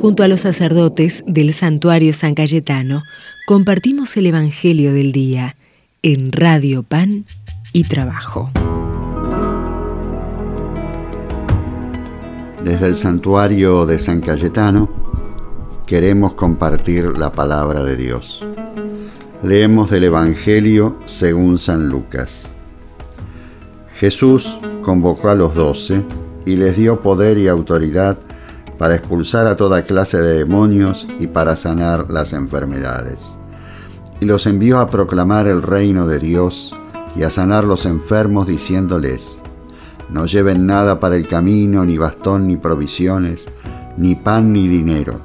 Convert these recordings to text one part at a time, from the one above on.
Junto a los sacerdotes del santuario San Cayetano, compartimos el Evangelio del Día en Radio Pan y Trabajo. Desde el santuario de San Cayetano queremos compartir la palabra de Dios. Leemos del Evangelio según San Lucas. Jesús convocó a los doce y les dio poder y autoridad para expulsar a toda clase de demonios y para sanar las enfermedades. Y los envió a proclamar el reino de Dios y a sanar los enfermos diciéndoles, no lleven nada para el camino, ni bastón, ni provisiones, ni pan, ni dinero,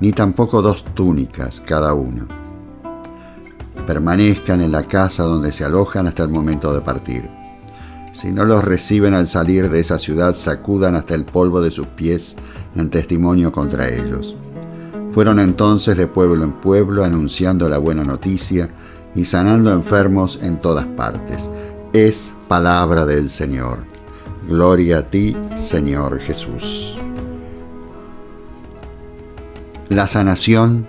ni tampoco dos túnicas cada uno. Permanezcan en la casa donde se alojan hasta el momento de partir si no los reciben al salir de esa ciudad, sacudan hasta el polvo de sus pies en testimonio contra ellos. Fueron entonces de pueblo en pueblo anunciando la buena noticia y sanando enfermos en todas partes. Es palabra del Señor. Gloria a ti, Señor Jesús. La sanación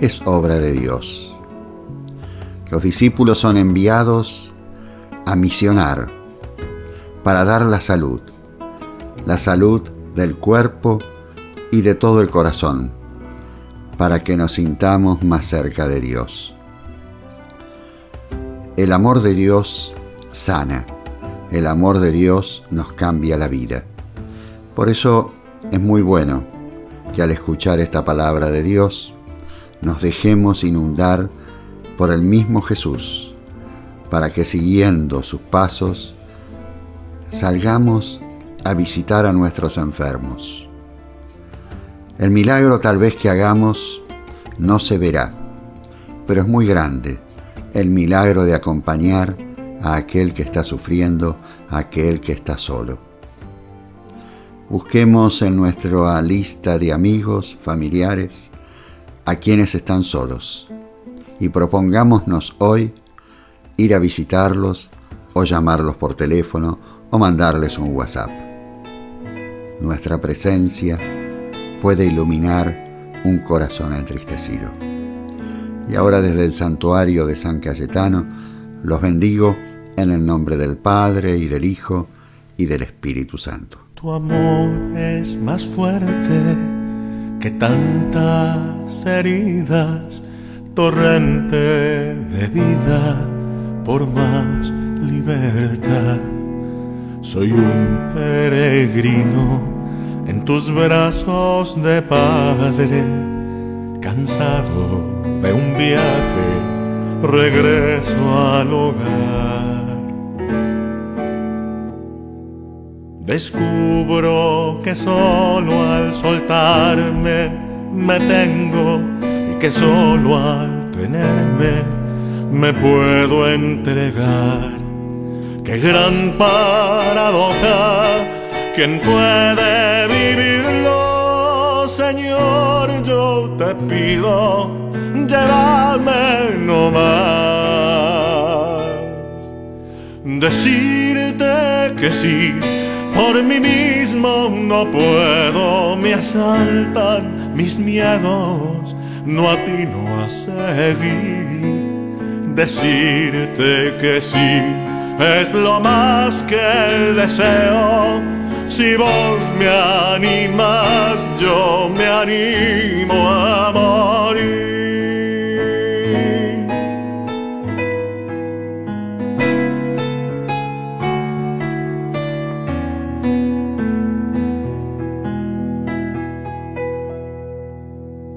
es obra de Dios. Los discípulos son enviados a misionar para dar la salud, la salud del cuerpo y de todo el corazón, para que nos sintamos más cerca de Dios. El amor de Dios sana, el amor de Dios nos cambia la vida. Por eso es muy bueno que al escuchar esta palabra de Dios nos dejemos inundar por el mismo Jesús para que siguiendo sus pasos salgamos a visitar a nuestros enfermos. El milagro tal vez que hagamos no se verá, pero es muy grande el milagro de acompañar a aquel que está sufriendo, a aquel que está solo. Busquemos en nuestra lista de amigos, familiares, a quienes están solos y propongámonos hoy ir a visitarlos o llamarlos por teléfono o mandarles un WhatsApp. Nuestra presencia puede iluminar un corazón entristecido. Y ahora desde el santuario de San Cayetano los bendigo en el nombre del Padre y del Hijo y del Espíritu Santo. Tu amor es más fuerte que tantas heridas, torrente de vida por más libertad. Soy un peregrino en tus brazos de padre, cansado de un viaje, regreso al hogar. Descubro que solo al soltarme me tengo y que solo al tenerme me puedo entregar. Qué gran paradoja, quien puede vivirlo, Señor, yo te pido, llévame no más. Decirte que sí, por mí mismo no puedo, me asaltan mis miedos, no atino a seguir decirte que sí es lo más que deseo. Si vos me animas, yo me animo a morir.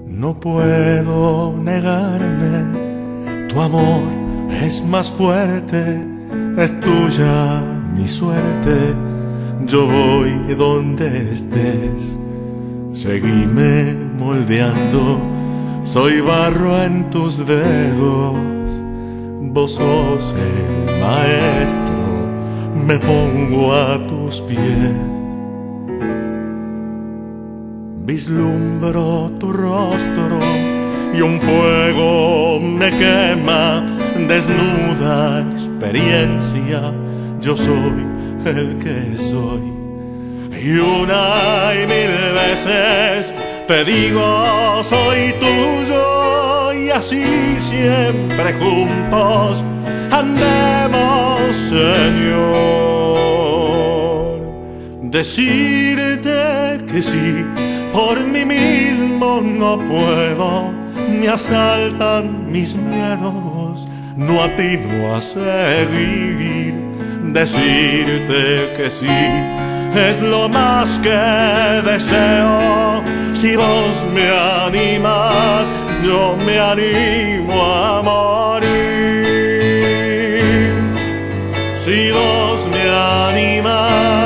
No puedo negarme tu amor es más fuerte, es tuya mi suerte. Yo voy donde estés, seguime moldeando. Soy barro en tus dedos, vos sos el maestro, me pongo a tus pies. Vislumbro tu rostro y un fuego me quema, desnuda experiencia, yo soy el que soy. Y una y mil veces te digo soy tuyo y así siempre juntos andemos, Señor. Decirte que sí, por mí mismo no puedo, me asaltan mis miedos, no atino a seguir. Decirte que sí es lo más que deseo. Si vos me animas, yo me animo a morir. Si vos me animas,